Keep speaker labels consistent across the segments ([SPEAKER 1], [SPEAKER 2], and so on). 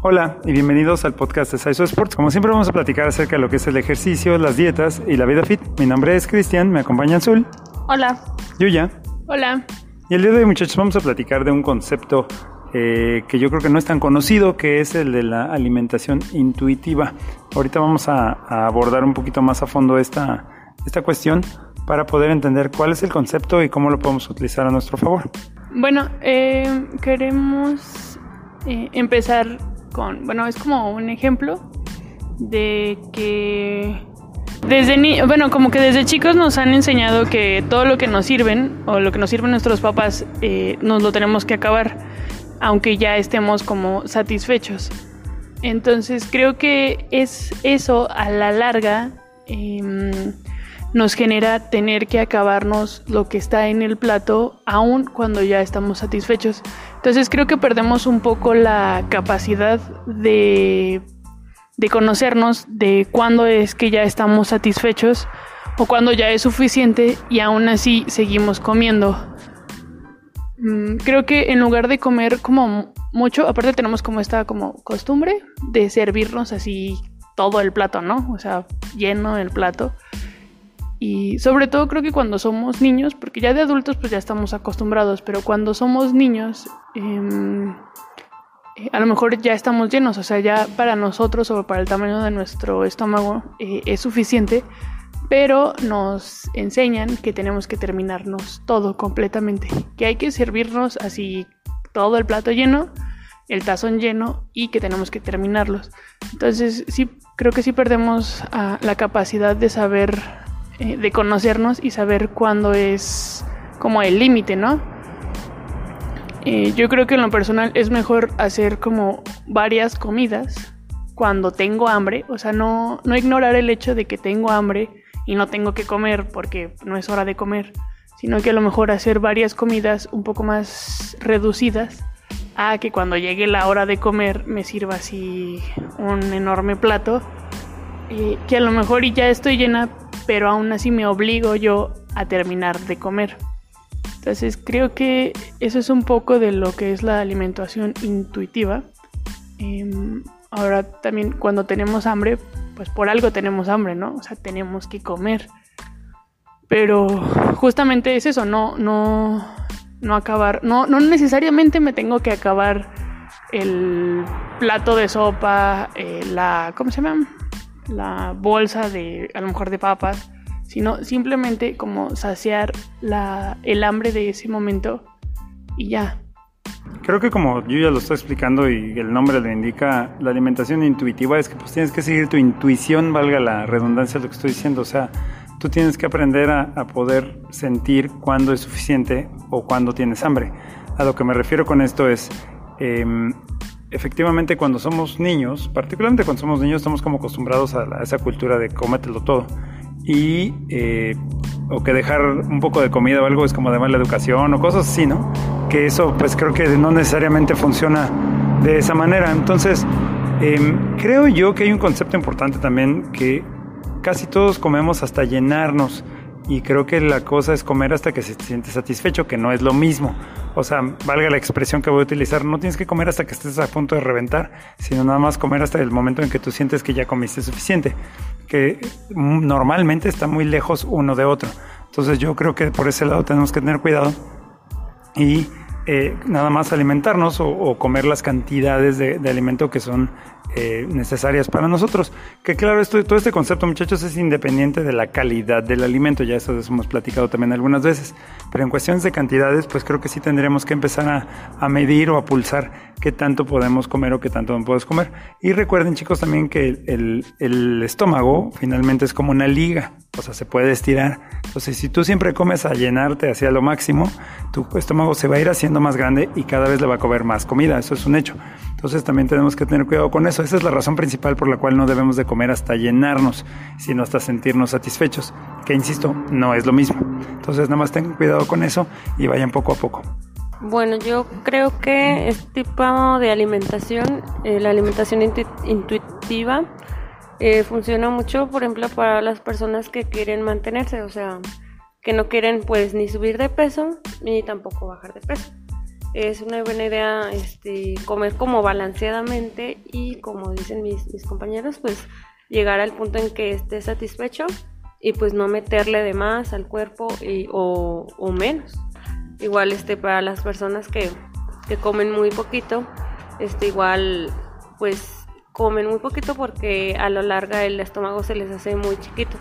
[SPEAKER 1] Hola y bienvenidos al podcast de Saiso Sports. Como siempre vamos a platicar acerca de lo que es el ejercicio, las dietas y la vida fit. Mi nombre es Cristian, me acompaña Azul.
[SPEAKER 2] Hola.
[SPEAKER 1] Yuya.
[SPEAKER 2] Hola.
[SPEAKER 1] Y el día de hoy muchachos vamos a platicar de un concepto eh, que yo creo que no es tan conocido, que es el de la alimentación intuitiva. Ahorita vamos a, a abordar un poquito más a fondo esta, esta cuestión para poder entender cuál es el concepto y cómo lo podemos utilizar a nuestro favor.
[SPEAKER 2] Bueno, eh, queremos eh, empezar bueno, es como un ejemplo de que desde ni bueno, como que desde chicos nos han enseñado que todo lo que nos sirven o lo que nos sirven nuestros papás eh, nos lo tenemos que acabar, aunque ya estemos como satisfechos. Entonces creo que es eso a la larga em, nos genera tener que acabarnos lo que está en el plato aun cuando ya estamos satisfechos. Entonces creo que perdemos un poco la capacidad de, de conocernos, de cuándo es que ya estamos satisfechos o cuando ya es suficiente y aún así seguimos comiendo. Mm, creo que en lugar de comer como mucho, aparte tenemos como esta como costumbre de servirnos así todo el plato, ¿no? O sea, lleno el plato. Y sobre todo creo que cuando somos niños, porque ya de adultos pues ya estamos acostumbrados, pero cuando somos niños, eh, a lo mejor ya estamos llenos, o sea, ya para nosotros o para el tamaño de nuestro estómago eh, es suficiente, pero nos enseñan que tenemos que terminarnos todo completamente, que hay que servirnos así todo el plato lleno, el tazón lleno y que tenemos que terminarlos. Entonces sí, creo que sí perdemos uh, la capacidad de saber eh, de conocernos y saber cuándo es como el límite, ¿no? Eh, yo creo que en lo personal es mejor hacer como varias comidas cuando tengo hambre, o sea, no, no ignorar el hecho de que tengo hambre y no tengo que comer porque no es hora de comer, sino que a lo mejor hacer varias comidas un poco más reducidas a que cuando llegue la hora de comer me sirva así un enorme plato, eh, que a lo mejor ya estoy llena, pero aún así me obligo yo a terminar de comer. Entonces creo que eso es un poco de lo que es la alimentación intuitiva. Eh, ahora también cuando tenemos hambre, pues por algo tenemos hambre, ¿no? O sea, tenemos que comer. Pero justamente es eso, no, no, no acabar, no, no necesariamente me tengo que acabar el plato de sopa, eh, la, ¿cómo se llama? La bolsa de, a lo mejor de papas, sino simplemente como saciar la, el hambre de ese momento y ya.
[SPEAKER 1] Creo que como yo ya lo estoy explicando y el nombre lo indica, la alimentación intuitiva es que pues tienes que seguir tu intuición, valga la redundancia de lo que estoy diciendo, o sea, tú tienes que aprender a, a poder sentir cuándo es suficiente o cuándo tienes hambre. A lo que me refiero con esto es, eh, efectivamente cuando somos niños, particularmente cuando somos niños, estamos como acostumbrados a, a esa cultura de cómetelo todo. Y, eh, o que dejar un poco de comida o algo es como de mala educación o cosas así, ¿no? Que eso pues creo que no necesariamente funciona de esa manera. Entonces, eh, creo yo que hay un concepto importante también que casi todos comemos hasta llenarnos y creo que la cosa es comer hasta que se siente satisfecho, que no es lo mismo. O sea, valga la expresión que voy a utilizar, no tienes que comer hasta que estés a punto de reventar, sino nada más comer hasta el momento en que tú sientes que ya comiste suficiente, que normalmente está muy lejos uno de otro. Entonces yo creo que por ese lado tenemos que tener cuidado y eh, nada más alimentarnos o, o, comer las cantidades de, de alimento que son eh, necesarias para nosotros. Que claro, esto, todo este concepto, muchachos, es independiente de la calidad del alimento, ya eso hemos platicado también algunas veces, pero en cuestiones de cantidades, pues creo que sí tendremos que empezar a, a medir o a pulsar qué tanto podemos comer o qué tanto no puedes comer. Y recuerden, chicos, también que el, el estómago finalmente es como una liga, o sea, se puede estirar. Entonces, si tú siempre comes a llenarte hacia lo máximo, tu estómago se va a ir haciendo más grande y cada vez le va a comer más comida, eso es un hecho. Entonces también tenemos que tener cuidado con eso. Esa es la razón principal por la cual no debemos de comer hasta llenarnos, sino hasta sentirnos satisfechos, que insisto, no es lo mismo. Entonces nada más tengan cuidado con eso y vayan poco a poco.
[SPEAKER 3] Bueno, yo creo que este tipo de alimentación, eh, la alimentación intu intuitiva, eh, funciona mucho, por ejemplo, para las personas que quieren mantenerse, o sea, que no quieren pues ni subir de peso ni tampoco bajar de peso. Es una buena idea este, comer como balanceadamente y como dicen mis, mis compañeros, pues llegar al punto en que esté satisfecho y pues no meterle de más al cuerpo o, o, menos. Igual este para las personas que, que, comen muy poquito, este igual pues comen muy poquito porque a lo largo el estómago se les hace muy chiquito.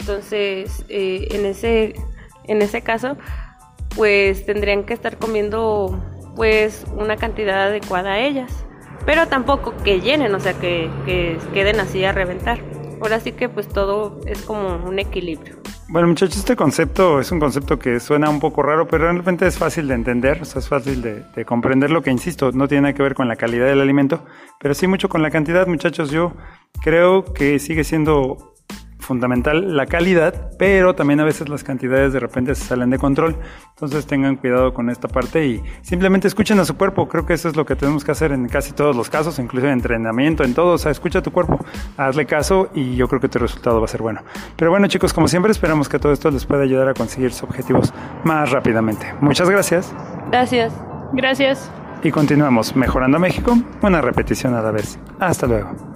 [SPEAKER 3] Entonces eh, en ese en ese caso pues tendrían que estar comiendo pues una cantidad adecuada a ellas. Pero tampoco que llenen, o sea que, que queden así a reventar. Ahora sí que pues todo es como un equilibrio.
[SPEAKER 1] Bueno muchachos, este concepto es un concepto que suena un poco raro, pero realmente es fácil de entender, o sea, es fácil de, de comprender lo que, insisto, no tiene nada que ver con la calidad del alimento, pero sí mucho con la cantidad, muchachos. Yo creo que sigue siendo fundamental la calidad, pero también a veces las cantidades de repente se salen de control. Entonces tengan cuidado con esta parte y simplemente escuchen a su cuerpo. Creo que eso es lo que tenemos que hacer en casi todos los casos, incluso en entrenamiento, en todo. O sea, escucha a tu cuerpo, hazle caso y yo creo que tu resultado va a ser bueno. Pero bueno, chicos, como siempre, esperamos que todo esto les pueda ayudar a conseguir sus objetivos más rápidamente. Muchas gracias.
[SPEAKER 3] Gracias.
[SPEAKER 2] Gracias.
[SPEAKER 1] Y continuamos mejorando México, una repetición a la vez. Hasta luego.